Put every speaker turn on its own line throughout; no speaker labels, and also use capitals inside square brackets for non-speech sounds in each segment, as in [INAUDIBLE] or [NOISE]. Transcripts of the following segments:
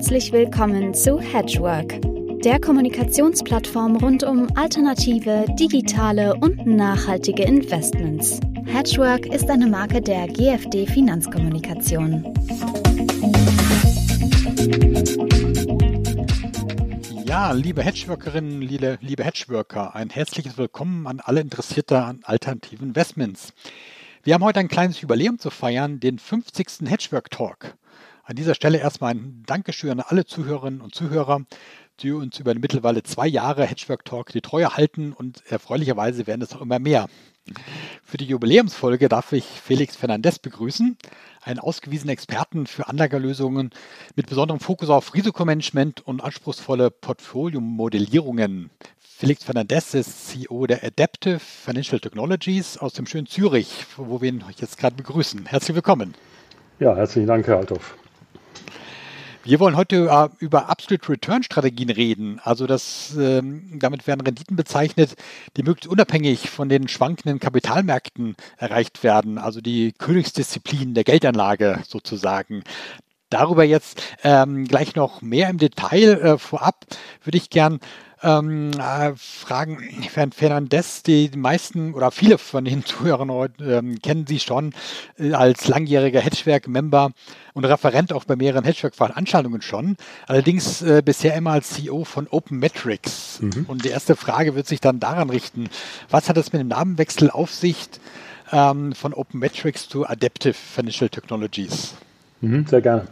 Herzlich willkommen zu Hedgework, der Kommunikationsplattform rund um alternative, digitale und nachhaltige Investments. Hedgework ist eine Marke der GFD Finanzkommunikation.
Ja, liebe Hedgeworkerinnen, liebe, liebe Hedgeworker, ein herzliches Willkommen an alle Interessierte an alternativen Investments. Wir haben heute ein kleines Jubiläum zu feiern, den 50. Hedgework Talk. An dieser Stelle erstmal ein Dankeschön an alle Zuhörerinnen und Zuhörer, die uns über mittlerweile zwei Jahre Hedgework Talk die Treue halten und erfreulicherweise werden es auch immer mehr. Für die Jubiläumsfolge darf ich Felix Fernandez begrüßen, einen ausgewiesenen Experten für Anlagerlösungen mit besonderem Fokus auf Risikomanagement und anspruchsvolle Portfoliomodellierungen. Felix Fernandez ist CEO der Adaptive Financial Technologies aus dem schönen Zürich, wo wir ihn jetzt gerade begrüßen. Herzlich willkommen.
Ja, herzlichen Dank, Herr Althoff.
Wir wollen heute äh, über Absolute Return Strategien reden. Also das, ähm, damit werden Renditen bezeichnet, die möglichst unabhängig von den schwankenden Kapitalmärkten erreicht werden. Also die Königsdisziplin der Geldanlage sozusagen. Darüber jetzt ähm, gleich noch mehr im Detail. Äh, vorab würde ich gern ähm, äh, fragen, Herrn Fernandez, die meisten oder viele von den [LAUGHS] Zuhörern ähm, kennen Sie schon äh, als langjähriger Hedgewerk-Member und Referent auch bei mehreren Hedgewerk-Veranstaltungen schon. Allerdings äh, bisher immer als CEO von Open Metrics. Mhm. Und die erste Frage wird sich dann daran richten, was hat es mit dem Namenwechsel auf sich ähm, von Open Metrics zu Adaptive Financial Technologies?
Mhm, sehr gerne.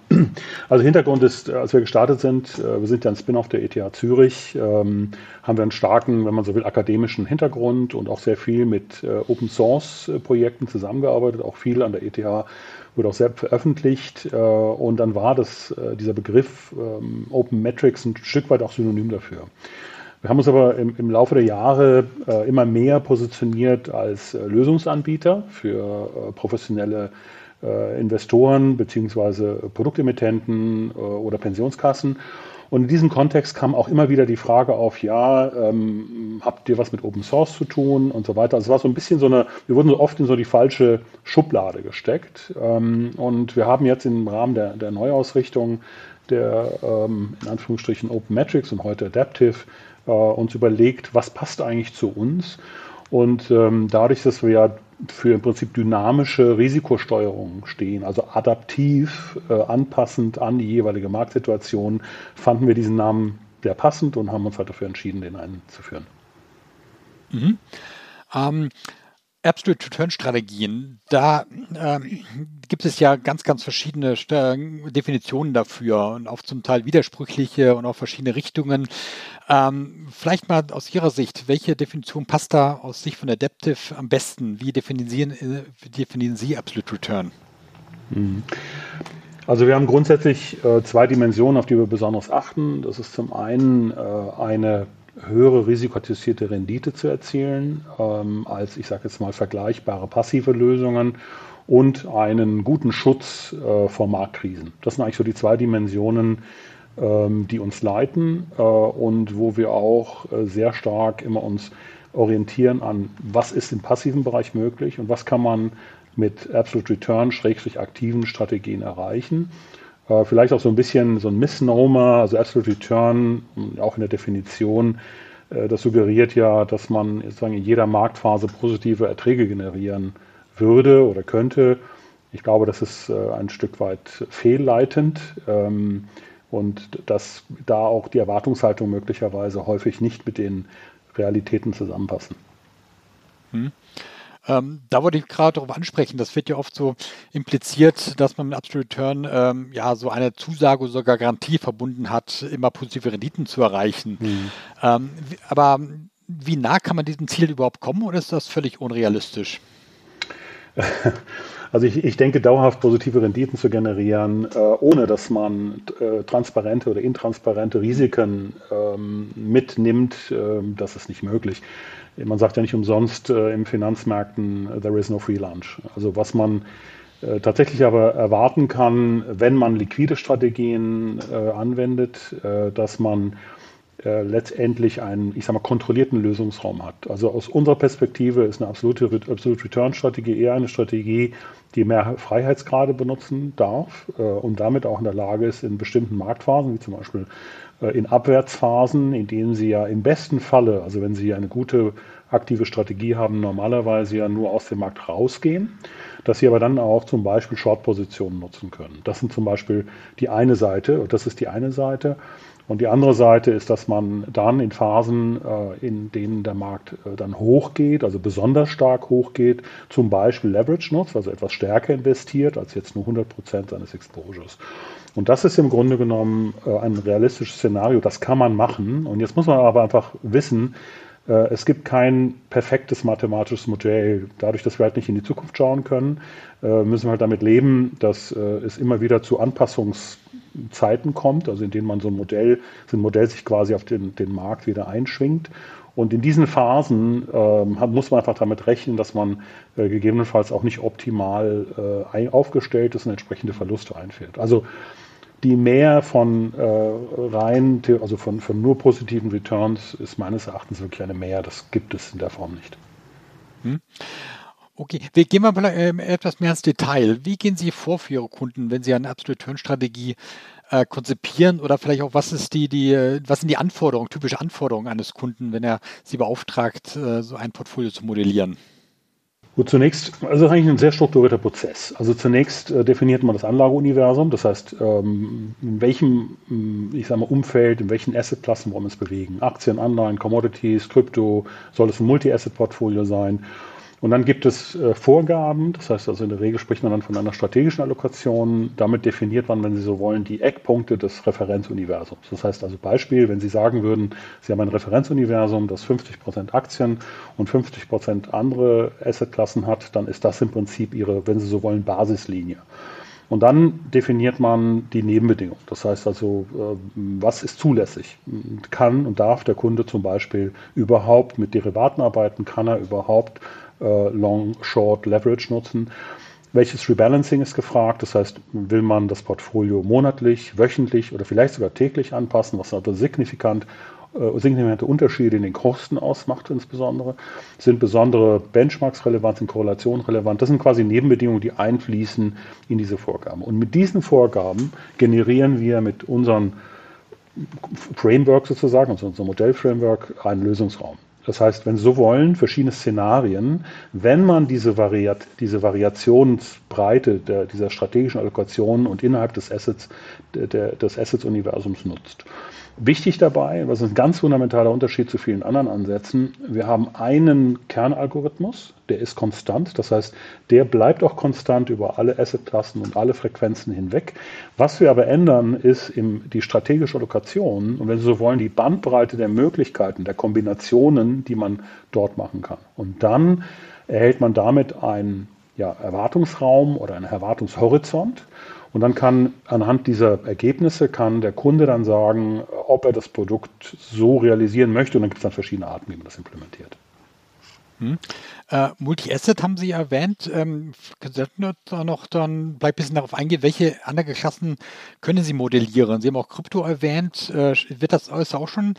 Also Hintergrund ist, als wir gestartet sind, äh, wir sind ja ein Spin-off der ETH Zürich, ähm, haben wir einen starken, wenn man so will, akademischen Hintergrund und auch sehr viel mit äh, Open Source Projekten zusammengearbeitet, auch viel an der ETH wurde auch selbst veröffentlicht äh, und dann war das, dieser Begriff ähm, Open Metrics ein Stück weit auch synonym dafür. Wir haben uns aber im, im Laufe der Jahre äh, immer mehr positioniert als äh, Lösungsanbieter für äh, professionelle äh, Investoren beziehungsweise Produktemittenten äh, oder Pensionskassen. Und in diesem Kontext kam auch immer wieder die Frage auf, ja, ähm, habt ihr was mit Open Source zu tun und so weiter. Also es war so ein bisschen so eine, wir wurden so oft in so die falsche Schublade gesteckt. Ähm, und wir haben jetzt im Rahmen der, der Neuausrichtung der ähm, in Anführungsstrichen Open Metrics und heute Adaptive äh, uns überlegt, was passt eigentlich zu uns. Und ähm, dadurch, dass wir ja für im Prinzip dynamische Risikosteuerung stehen, also adaptiv, äh, anpassend an die jeweilige Marktsituation, fanden wir diesen Namen sehr passend und haben uns halt dafür entschieden, den einzuführen.
Mhm. Ähm, Absolute Return Strategien, da ähm, gibt es ja ganz, ganz verschiedene Definitionen dafür und auch zum Teil widersprüchliche und auch verschiedene Richtungen. Ähm, vielleicht mal aus Ihrer Sicht, welche Definition passt da aus Sicht von Adaptive am besten? Wie definieren, äh, definieren Sie Absolute Return?
Mhm. Also wir haben grundsätzlich äh, zwei Dimensionen, auf die wir besonders achten. Das ist zum einen äh, eine höhere risikoadjustierte Rendite zu erzielen ähm, als, ich sage jetzt mal, vergleichbare passive Lösungen und einen guten Schutz äh, vor Marktkrisen. Das sind eigentlich so die zwei Dimensionen, ähm, die uns leiten äh, und wo wir auch äh, sehr stark immer uns orientieren an, was ist im passiven Bereich möglich und was kann man mit Absolute Return, schrägstrich aktiven Strategien erreichen. Äh, vielleicht auch so ein bisschen so ein Misnomer, also Absolute Return, auch in der Definition, äh, das suggeriert ja, dass man sozusagen in jeder Marktphase positive Erträge generieren würde oder könnte. Ich glaube, das ist äh, ein Stück weit fehlleitend ähm, und dass da auch die Erwartungshaltung möglicherweise häufig nicht mit den Realitäten zusammenpassen.
Hm. Ähm, da wollte ich gerade darauf ansprechen, das wird ja oft so impliziert, dass man mit Absolute Return ähm, ja so eine Zusage oder sogar Garantie verbunden hat, immer positive Renditen zu erreichen. Mhm. Ähm, aber wie nah kann man diesem Ziel überhaupt kommen oder ist das völlig unrealistisch? [LAUGHS]
Also ich, ich denke, dauerhaft positive Renditen zu generieren, äh, ohne dass man äh, transparente oder intransparente Risiken ähm, mitnimmt, äh, das ist nicht möglich man sagt ja nicht umsonst äh, im Finanzmärkten, äh, there is no free lunch. Also was man äh, tatsächlich aber erwarten kann, wenn man liquide Strategien äh, anwendet, dass man äh, letztendlich einen, ich sag mal, kontrollierten Lösungsraum hat. Also aus unserer Perspektive ist eine absolute Absolute Return Strategie eher eine Strategie, die mehr Freiheitsgrade benutzen darf äh, und damit auch in der Lage ist, in bestimmten Marktphasen, wie zum Beispiel äh, in Abwärtsphasen, in denen sie ja im besten Falle, also wenn sie eine gute aktive Strategie haben, normalerweise ja nur aus dem Markt rausgehen, dass sie aber dann auch zum Beispiel Short-Positionen nutzen können. Das sind zum Beispiel die eine Seite, das ist die eine Seite. Und die andere Seite ist, dass man dann in Phasen, äh, in denen der Markt äh, dann hochgeht, also besonders stark hochgeht, zum Beispiel Leverage nutzt, also etwas stärker investiert als jetzt nur 100 Prozent seines Exposures. Und das ist im Grunde genommen äh, ein realistisches Szenario, das kann man machen. Und jetzt muss man aber einfach wissen, es gibt kein perfektes mathematisches Modell. Dadurch, dass wir halt nicht in die Zukunft schauen können, müssen wir halt damit leben, dass es immer wieder zu Anpassungszeiten kommt, also in denen man so ein Modell, so ein Modell sich quasi auf den, den Markt wieder einschwingt. Und in diesen Phasen ähm, muss man einfach damit rechnen, dass man äh, gegebenenfalls auch nicht optimal äh, aufgestellt ist und entsprechende Verluste einfährt. Also die mehr von äh, rein, also von, von nur positiven Returns ist meines Erachtens wirklich eine mehr. Das gibt es in der Form nicht. Hm.
Okay, wir gehen mal äh, etwas mehr ins Detail. Wie gehen Sie vor für Ihre Kunden, wenn Sie eine Absolute Return-Strategie äh, konzipieren oder vielleicht auch, was ist die, die, was sind die Anforderungen, typische Anforderungen eines Kunden, wenn er Sie beauftragt, äh, so ein Portfolio zu modellieren?
Gut, zunächst, also eigentlich ein sehr strukturierter Prozess. Also zunächst äh, definiert man das Anlageuniversum, das heißt, ähm, in welchem, mm, ich sage mal, Umfeld, in welchen Assetklassen wollen wir uns bewegen. Aktien, Anleihen, Commodities, Krypto, soll es ein Multi-Asset-Portfolio sein und dann gibt es äh, Vorgaben, das heißt also in der Regel spricht man dann von einer strategischen Allokation. Damit definiert man, wenn Sie so wollen, die Eckpunkte des Referenzuniversums. Das heißt also Beispiel, wenn Sie sagen würden, Sie haben ein Referenzuniversum, das 50 Prozent Aktien und 50 Prozent andere Assetklassen hat, dann ist das im Prinzip Ihre, wenn Sie so wollen, Basislinie. Und dann definiert man die Nebenbedingungen. Das heißt also, äh, was ist zulässig? Kann und darf der Kunde zum Beispiel überhaupt mit Derivaten arbeiten? Kann er überhaupt äh, Long, Short, Leverage nutzen. Welches Rebalancing ist gefragt? Das heißt, will man das Portfolio monatlich, wöchentlich oder vielleicht sogar täglich anpassen, was also signifikant signifikante Unterschiede in den Kosten ausmacht, insbesondere. Sind besondere Benchmarks relevant, sind Korrelationen relevant? Das sind quasi Nebenbedingungen, die einfließen in diese Vorgaben. Und mit diesen Vorgaben generieren wir mit unserem Framework sozusagen, also unserem Modellframework, einen Lösungsraum. Das heißt, wenn Sie so wollen, verschiedene Szenarien, wenn man diese, Variat diese Variationsbreite der, dieser strategischen Allokation und innerhalb des Assets, der, des Assets-Universums nutzt. Wichtig dabei, was ein ganz fundamentaler Unterschied zu vielen anderen Ansätzen, wir haben einen Kernalgorithmus, der ist konstant, das heißt, der bleibt auch konstant über alle Assetklassen und alle Frequenzen hinweg. Was wir aber ändern, ist die strategische Allokation und wenn Sie so wollen, die Bandbreite der Möglichkeiten, der Kombinationen, die man dort machen kann. Und dann erhält man damit einen ja, Erwartungsraum oder einen Erwartungshorizont und dann kann anhand dieser Ergebnisse kann der Kunde dann sagen, ob er das Produkt so realisieren möchte. Und dann gibt es dann verschiedene Arten, wie man das implementiert.
Hm. Äh, Multi-Asset haben Sie erwähnt. Ähm, können Sie da noch dann ein bisschen darauf eingehen, welche andere Klassen können Sie modellieren? Sie haben auch Krypto erwähnt. Äh, wird das alles auch schon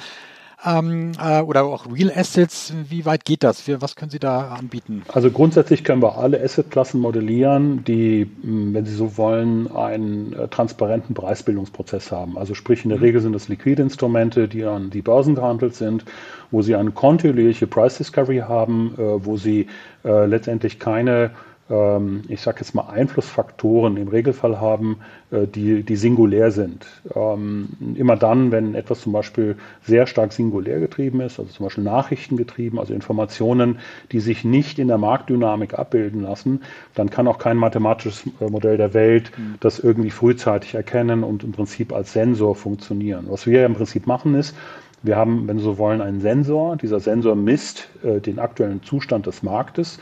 ähm, äh, oder auch Real Assets. Wie weit geht das? Was können Sie da anbieten?
Also grundsätzlich können wir alle Assetklassen modellieren, die, hm, wenn Sie so wollen, einen äh, transparenten Preisbildungsprozess haben. Also sprich, in der mhm. Regel sind das liquide Instrumente, die an die Börsen gehandelt sind, wo Sie eine kontinuierliche Price Discovery haben, äh, wo Sie äh, letztendlich keine ich sage jetzt mal, Einflussfaktoren im Regelfall haben, äh, die, die singulär sind. Ähm, immer dann, wenn etwas zum Beispiel sehr stark singulär getrieben ist, also zum Beispiel Nachrichten getrieben, also Informationen, die sich nicht in der Marktdynamik abbilden lassen, dann kann auch kein mathematisches äh, Modell der Welt mhm. das irgendwie frühzeitig erkennen und im Prinzip als Sensor funktionieren. Was wir im Prinzip machen ist, wir haben, wenn Sie so wollen, einen Sensor. Dieser Sensor misst äh, den aktuellen Zustand des Marktes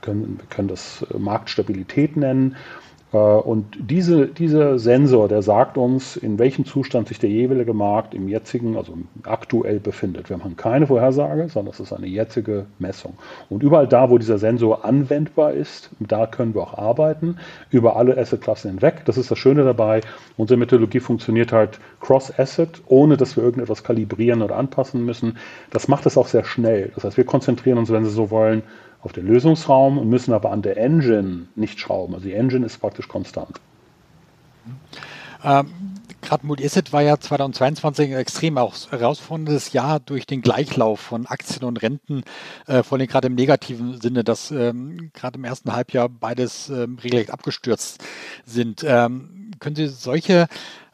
können, wir können das äh, Marktstabilität nennen. Äh, und diese, dieser Sensor, der sagt uns, in welchem Zustand sich der jeweilige Markt im jetzigen, also aktuell befindet. Wir haben keine Vorhersage, sondern es ist eine jetzige Messung. Und überall da, wo dieser Sensor anwendbar ist, da können wir auch arbeiten, über alle Assetklassen hinweg. Das ist das Schöne dabei. Unsere Methodologie funktioniert halt cross-Asset, ohne dass wir irgendetwas kalibrieren oder anpassen müssen. Das macht es auch sehr schnell. Das heißt, wir konzentrieren uns, wenn Sie so wollen, auf den Lösungsraum und müssen aber an der Engine nicht schrauben. Also die Engine ist praktisch konstant.
Ähm, Gerade Multi-Asset war ja 2022 ein extrem herausforderndes Jahr durch den Gleichlauf von Aktien und Renten, äh, vor allem gerade im negativen Sinne, dass ähm, gerade im ersten Halbjahr beides ähm, regelrecht abgestürzt sind. Ähm, können Sie solche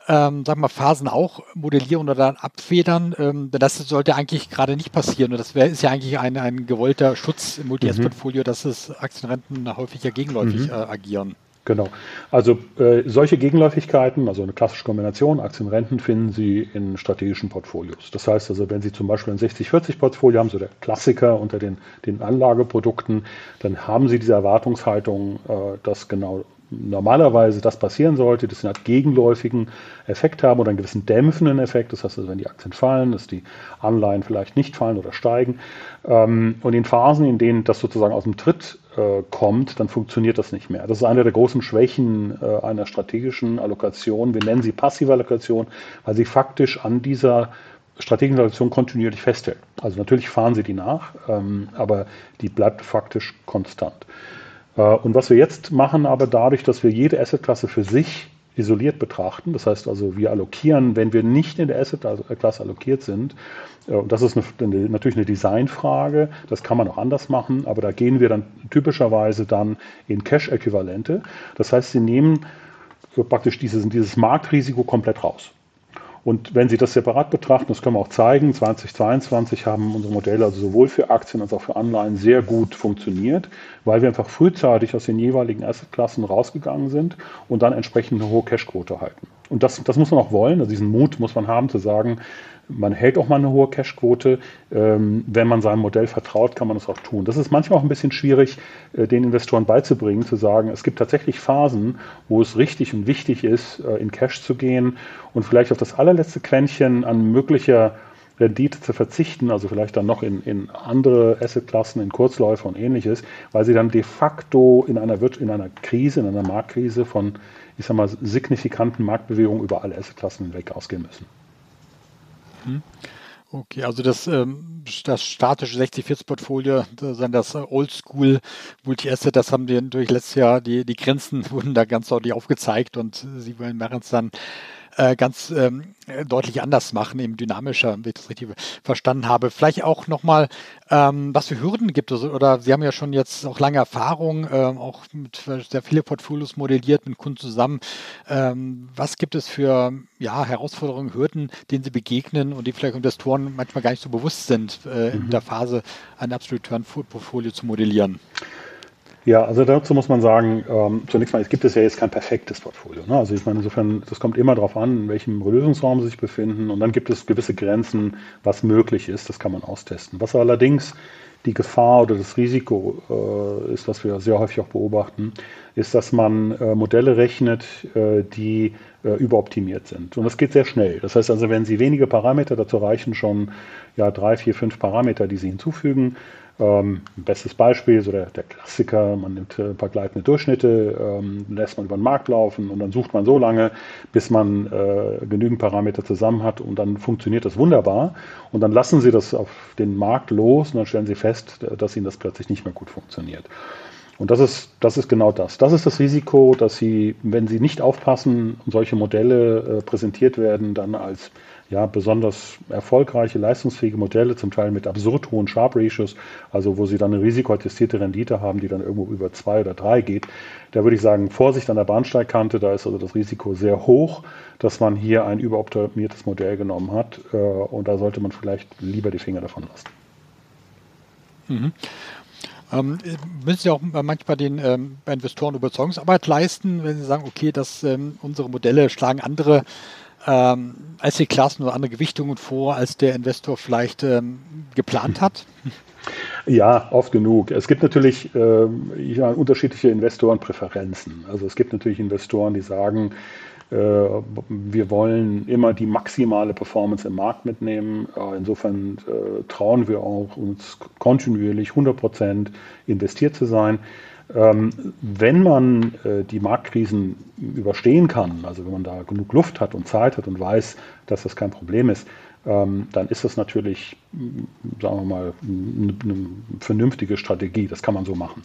ähm, sagen wir, Phasen auch modellieren oder dann abfedern. Ähm, denn das sollte eigentlich gerade nicht passieren. Und das wär, ist ja eigentlich ein, ein gewollter Schutz im Multi-Asset-Portfolio, mhm. dass es Aktienrenten häufig ja gegenläufig mhm. äh, agieren.
Genau. Also äh, solche Gegenläufigkeiten, also eine klassische Kombination Aktien-Renten, finden Sie in strategischen Portfolios. Das heißt also, wenn Sie zum Beispiel ein 60-40-Portfolio haben, so der Klassiker unter den, den Anlageprodukten, dann haben Sie diese Erwartungshaltung, äh, dass genau normalerweise das passieren sollte, dass sie einen gegenläufigen Effekt haben oder einen gewissen dämpfenden Effekt. Das heißt also, wenn die Aktien fallen, dass die Anleihen vielleicht nicht fallen oder steigen. Ähm, und in Phasen, in denen das sozusagen aus dem Tritt äh, kommt, dann funktioniert das nicht mehr. Das ist eine der großen Schwächen äh, einer strategischen Allokation. Wir nennen sie passive Allokation, weil sie faktisch an dieser strategischen Allokation kontinuierlich festhält. Also natürlich fahren sie die nach, ähm, aber die bleibt faktisch konstant. Äh, und was wir jetzt machen, aber dadurch, dass wir jede Assetklasse für sich isoliert betrachten, das heißt also, wir allokieren, wenn wir nicht in der Assetklasse allokiert sind, äh, und das ist eine, natürlich eine Designfrage, das kann man auch anders machen, aber da gehen wir dann typischerweise dann in Cash-Äquivalente. Das heißt, Sie nehmen praktisch dieses, dieses Marktrisiko komplett raus. Und wenn Sie das separat betrachten, das können wir auch zeigen, 2022 haben unsere Modelle also sowohl für Aktien als auch für Anleihen sehr gut funktioniert, weil wir einfach frühzeitig aus den jeweiligen Assetklassen rausgegangen sind und dann entsprechend eine hohe Cashquote halten. Und das, das muss man auch wollen, also diesen Mut muss man haben zu sagen, man hält auch mal eine hohe Cashquote. Ähm, wenn man seinem Modell vertraut, kann man das auch tun. Das ist manchmal auch ein bisschen schwierig, äh, den Investoren beizubringen, zu sagen, es gibt tatsächlich Phasen, wo es richtig und wichtig ist, äh, in Cash zu gehen und vielleicht auf das allerletzte Quäntchen an möglicher Rendite zu verzichten, also vielleicht dann noch in, in andere Assetklassen, in Kurzläufer und ähnliches, weil sie dann de facto in einer, in einer Krise, in einer Marktkrise von, ich sag mal, signifikanten Marktbewegungen über alle Assetklassen hinweg ausgehen müssen.
Mhm. Okay, also das, ähm, das statische 60-40-Portfolio, das Oldschool Multi-Asset, das haben wir durch letztes Jahr, die, die Grenzen [LAUGHS] wurden da ganz deutlich aufgezeigt und sie werden es dann äh, ganz ähm, deutlich anders machen, eben dynamischer, wenn ich das richtig verstanden habe. Vielleicht auch nochmal, ähm, was für Hürden gibt es, oder Sie haben ja schon jetzt auch lange Erfahrung, ähm, auch mit sehr viele Portfolios modelliert mit Kunden zusammen. Ähm, was gibt es für ja, Herausforderungen, Hürden, denen Sie begegnen und die vielleicht Investoren manchmal gar nicht so bewusst sind, äh, mhm. in der Phase ein Absolute Return Portfolio zu modellieren?
Ja, also dazu muss man sagen, ähm, zunächst mal, es gibt es ja jetzt kein perfektes Portfolio. Ne? Also ich meine, insofern, das kommt immer darauf an, in welchem Lösungsraum sie sich befinden und dann gibt es gewisse Grenzen, was möglich ist, das kann man austesten. Was allerdings die Gefahr oder das Risiko äh, ist, was wir sehr häufig auch beobachten, ist, dass man äh, Modelle rechnet, äh, die äh, überoptimiert sind. Und das geht sehr schnell. Das heißt also, wenn Sie wenige Parameter, dazu reichen schon ja, drei, vier, fünf Parameter, die Sie hinzufügen, ähm, bestes Beispiel, so der, der Klassiker, man nimmt äh, ein paar gleitende Durchschnitte, ähm, lässt man über den Markt laufen und dann sucht man so lange, bis man äh, genügend Parameter zusammen hat und dann funktioniert das wunderbar. Und dann lassen Sie das auf den Markt los und dann stellen Sie fest, dass Ihnen das plötzlich nicht mehr gut funktioniert. Und das ist, das ist genau das. Das ist das Risiko, dass Sie, wenn Sie nicht aufpassen solche Modelle äh, präsentiert werden, dann als ja, besonders erfolgreiche, leistungsfähige Modelle, zum Teil mit absurd hohen Sharp Ratios, also wo sie dann eine risikoattestierte Rendite haben, die dann irgendwo über zwei oder drei geht. Da würde ich sagen, Vorsicht an der Bahnsteigkante, da ist also das Risiko sehr hoch, dass man hier ein überoptimiertes Modell genommen hat äh, und da sollte man vielleicht lieber die Finger davon lassen.
Mhm. Ähm, müssen Sie auch manchmal den ähm, Investoren Überzeugungsarbeit leisten, wenn Sie sagen, okay, dass ähm, unsere Modelle schlagen andere ähm, Asset-Klassen oder andere Gewichtungen vor, als der Investor vielleicht ähm, geplant hat?
Ja, oft genug. Es gibt natürlich äh, ja, unterschiedliche Investorenpräferenzen. Also es gibt natürlich Investoren, die sagen, äh, wir wollen immer die maximale Performance im Markt mitnehmen. Äh, insofern äh, trauen wir auch uns kontinuierlich 100 Prozent investiert zu sein. Ähm, wenn man die Marktkrisen überstehen kann, also wenn man da genug Luft hat und Zeit hat und weiß, dass das kein Problem ist, ähm, dann ist das natürlich, sagen wir mal, eine, eine vernünftige Strategie. Das kann man so machen.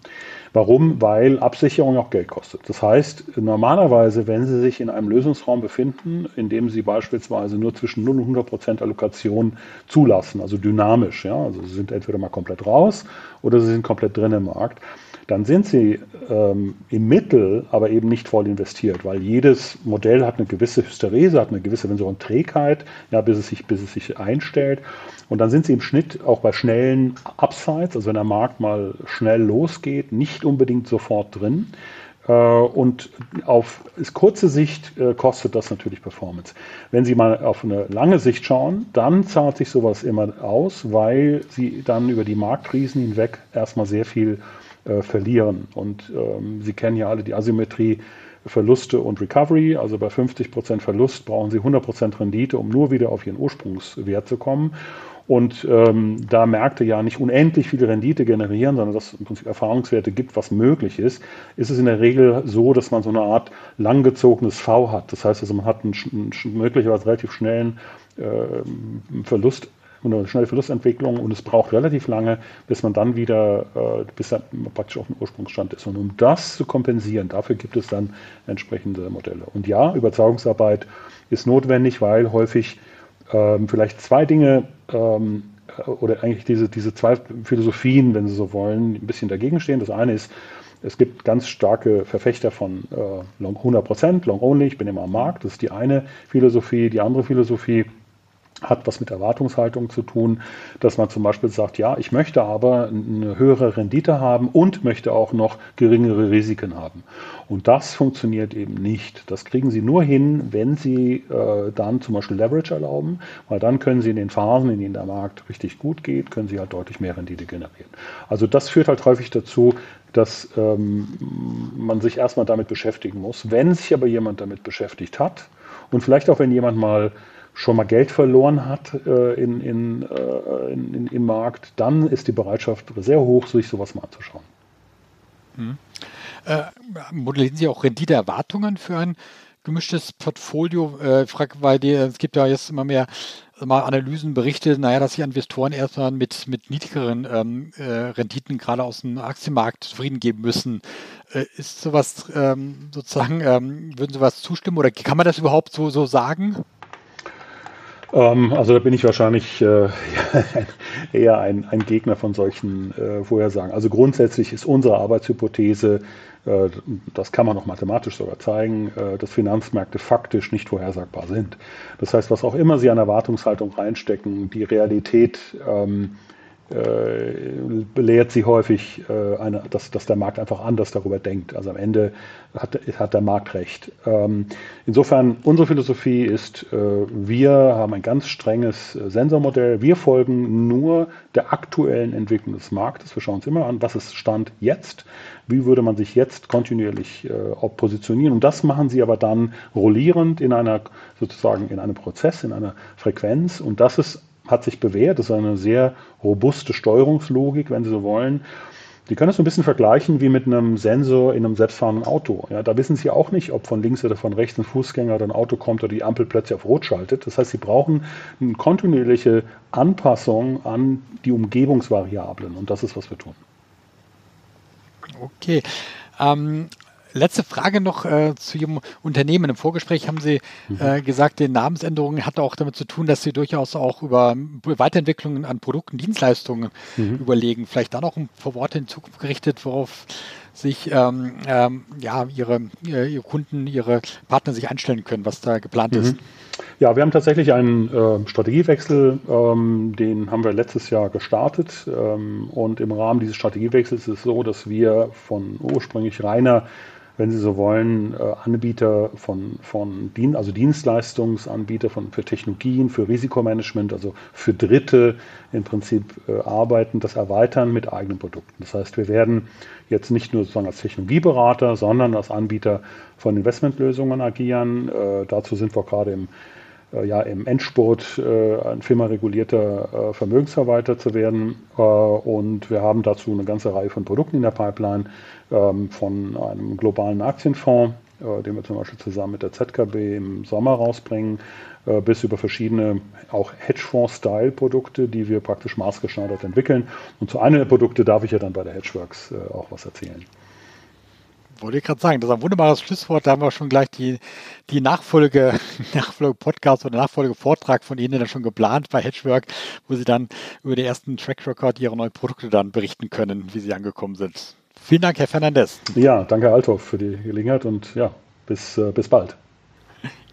Warum? Weil Absicherung auch Geld kostet. Das heißt, normalerweise, wenn Sie sich in einem Lösungsraum befinden, in dem Sie beispielsweise nur zwischen 0 und 100 Prozent Allokation zulassen, also dynamisch, ja, also Sie sind entweder mal komplett raus oder Sie sind komplett drin im Markt, dann sind sie ähm, im Mittel aber eben nicht voll investiert, weil jedes Modell hat eine gewisse Hysterese, hat eine gewisse, wenn so eine Trägheit, ja, bis es sich, bis es sich einstellt. Und dann sind sie im Schnitt auch bei schnellen Upsides, also wenn der Markt mal schnell losgeht, nicht unbedingt sofort drin. Äh, und auf kurze Sicht äh, kostet das natürlich Performance. Wenn Sie mal auf eine lange Sicht schauen, dann zahlt sich sowas immer aus, weil Sie dann über die Marktkrisen hinweg erstmal sehr viel äh, verlieren. Und ähm, Sie kennen ja alle die Asymmetrie Verluste und Recovery. Also bei 50% Verlust brauchen Sie 100% Rendite, um nur wieder auf Ihren Ursprungswert zu kommen. Und ähm, da Märkte ja nicht unendlich viele Rendite generieren, sondern dass es im Prinzip Erfahrungswerte gibt, was möglich ist, ist es in der Regel so, dass man so eine Art langgezogenes V hat. Das heißt also, man hat einen, einen möglicherweise relativ schnellen äh, Verlust und eine schnelle Verlustentwicklung und es braucht relativ lange, bis man dann wieder, äh, bis er praktisch auf dem Ursprungsstand ist. Und um das zu kompensieren, dafür gibt es dann entsprechende Modelle. Und ja, Überzeugungsarbeit ist notwendig, weil häufig ähm, vielleicht zwei Dinge ähm, oder eigentlich diese, diese zwei Philosophien, wenn Sie so wollen, ein bisschen dagegen stehen. Das eine ist, es gibt ganz starke Verfechter von äh, 100%, Long Only, ich bin immer am Markt. Das ist die eine Philosophie. Die andere Philosophie hat was mit Erwartungshaltung zu tun, dass man zum Beispiel sagt, ja, ich möchte aber eine höhere Rendite haben und möchte auch noch geringere Risiken haben. Und das funktioniert eben nicht. Das kriegen Sie nur hin, wenn Sie äh, dann zum Beispiel Leverage erlauben, weil dann können Sie in den Phasen, in denen der Markt richtig gut geht, können Sie halt deutlich mehr Rendite generieren. Also das führt halt häufig dazu, dass ähm, man sich erstmal damit beschäftigen muss. Wenn sich aber jemand damit beschäftigt hat und vielleicht auch wenn jemand mal schon mal Geld verloren hat äh, in, in, äh, in, im Markt, dann ist die Bereitschaft sehr hoch, sich sowas mal anzuschauen.
Mhm. Äh, modellieren Sie auch Renditeerwartungen für ein gemischtes Portfolio? Äh, frage, weil die, es gibt ja jetzt immer mehr mal Analysen, Berichte, naja, dass sich Investoren erstmal mit, mit niedrigeren ähm, äh, Renditen gerade aus dem Aktienmarkt zufrieden geben müssen. Äh, ist sowas ähm, sozusagen, ähm, würden Sie was zustimmen oder kann man das überhaupt so, so sagen?
Ähm, also da bin ich wahrscheinlich äh, [LAUGHS] eher ein, ein, Gegner von solchen äh, Vorhersagen. Also grundsätzlich ist unsere Arbeitshypothese, äh, das kann man auch mathematisch sogar zeigen, äh, dass Finanzmärkte faktisch nicht vorhersagbar sind. Das heißt, was auch immer Sie an Erwartungshaltung reinstecken, die Realität ähm, äh, belehrt sie häufig, äh, eine, dass, dass der Markt einfach anders darüber denkt. Also am Ende hat, hat der Markt recht. Ähm, insofern, unsere Philosophie ist, äh, wir haben ein ganz strenges äh, Sensormodell. Wir folgen nur der aktuellen Entwicklung des Marktes. Wir schauen uns immer an, was ist Stand jetzt. Wie würde man sich jetzt kontinuierlich äh, positionieren? Und das machen sie aber dann rollierend in einer, sozusagen in einem Prozess, in einer Frequenz. Und das ist hat sich bewährt. Das ist eine sehr robuste Steuerungslogik, wenn Sie so wollen. Sie können es so ein bisschen vergleichen wie mit einem Sensor in einem selbstfahrenden Auto. Ja, da wissen Sie auch nicht, ob von links oder von rechts ein Fußgänger oder ein Auto kommt oder die Ampel plötzlich auf Rot schaltet. Das heißt, Sie brauchen eine kontinuierliche Anpassung an die Umgebungsvariablen und das ist, was wir tun.
Okay. Ähm, Letzte Frage noch äh, zu Ihrem Unternehmen. Im Vorgespräch haben Sie mhm. äh, gesagt, die Namensänderung hat auch damit zu tun, dass Sie durchaus auch über Weiterentwicklungen an Produkten, Dienstleistungen mhm. überlegen. Vielleicht da noch ein paar Worte in Zukunft gerichtet, worauf sich ähm, ähm, ja, ihre, äh, ihre Kunden, Ihre Partner sich einstellen können, was da geplant mhm. ist.
Ja, wir haben tatsächlich einen äh, Strategiewechsel, ähm, den haben wir letztes Jahr gestartet. Ähm, und im Rahmen dieses Strategiewechsels ist es so, dass wir von ursprünglich reiner wenn Sie so wollen, äh, Anbieter von, von Dien also Dienstleistungsanbieter von, für Technologien, für Risikomanagement, also für Dritte im Prinzip äh, arbeiten, das erweitern mit eigenen Produkten. Das heißt, wir werden jetzt nicht nur sozusagen als Technologieberater, sondern als Anbieter von Investmentlösungen agieren. Äh, dazu sind wir gerade im ja, im Endspurt äh, ein firmaregulierter äh, Vermögensverwalter zu werden. Äh, und wir haben dazu eine ganze Reihe von Produkten in der Pipeline, ähm, von einem globalen Aktienfonds, äh, den wir zum Beispiel zusammen mit der ZKB im Sommer rausbringen, äh, bis über verschiedene auch Hedgefonds-Style-Produkte, die wir praktisch maßgeschneidert entwickeln. Und zu einem der Produkte darf ich ja dann bei der Hedgeworks auch was erzählen.
Wollte ich gerade sagen, das ist ein wunderbares Schlusswort. Da haben wir schon gleich die, die Nachfolge, [LAUGHS] Nachfolge-Podcast oder Nachfolge-Vortrag von Ihnen dann schon geplant bei Hedgework, wo Sie dann über den ersten Track Record Ihrer neuen Produkte dann berichten können, wie sie angekommen sind. Vielen Dank, Herr Fernandez.
Ja, danke, Althoff, für die Gelegenheit und ja, bis, äh, bis bald.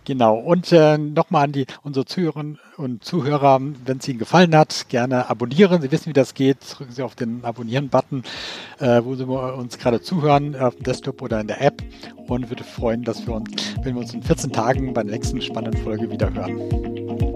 Genau. Und äh, nochmal an die unsere Zuhörerinnen und Zuhörer, wenn es Ihnen gefallen hat, gerne abonnieren. Sie wissen, wie das geht. Drücken Sie auf den Abonnieren-Button, äh, wo Sie uns gerade zuhören, auf dem Desktop oder in der App. Und würde freuen, dass wir uns, wenn wir uns in 14 Tagen bei der nächsten spannenden Folge wieder hören.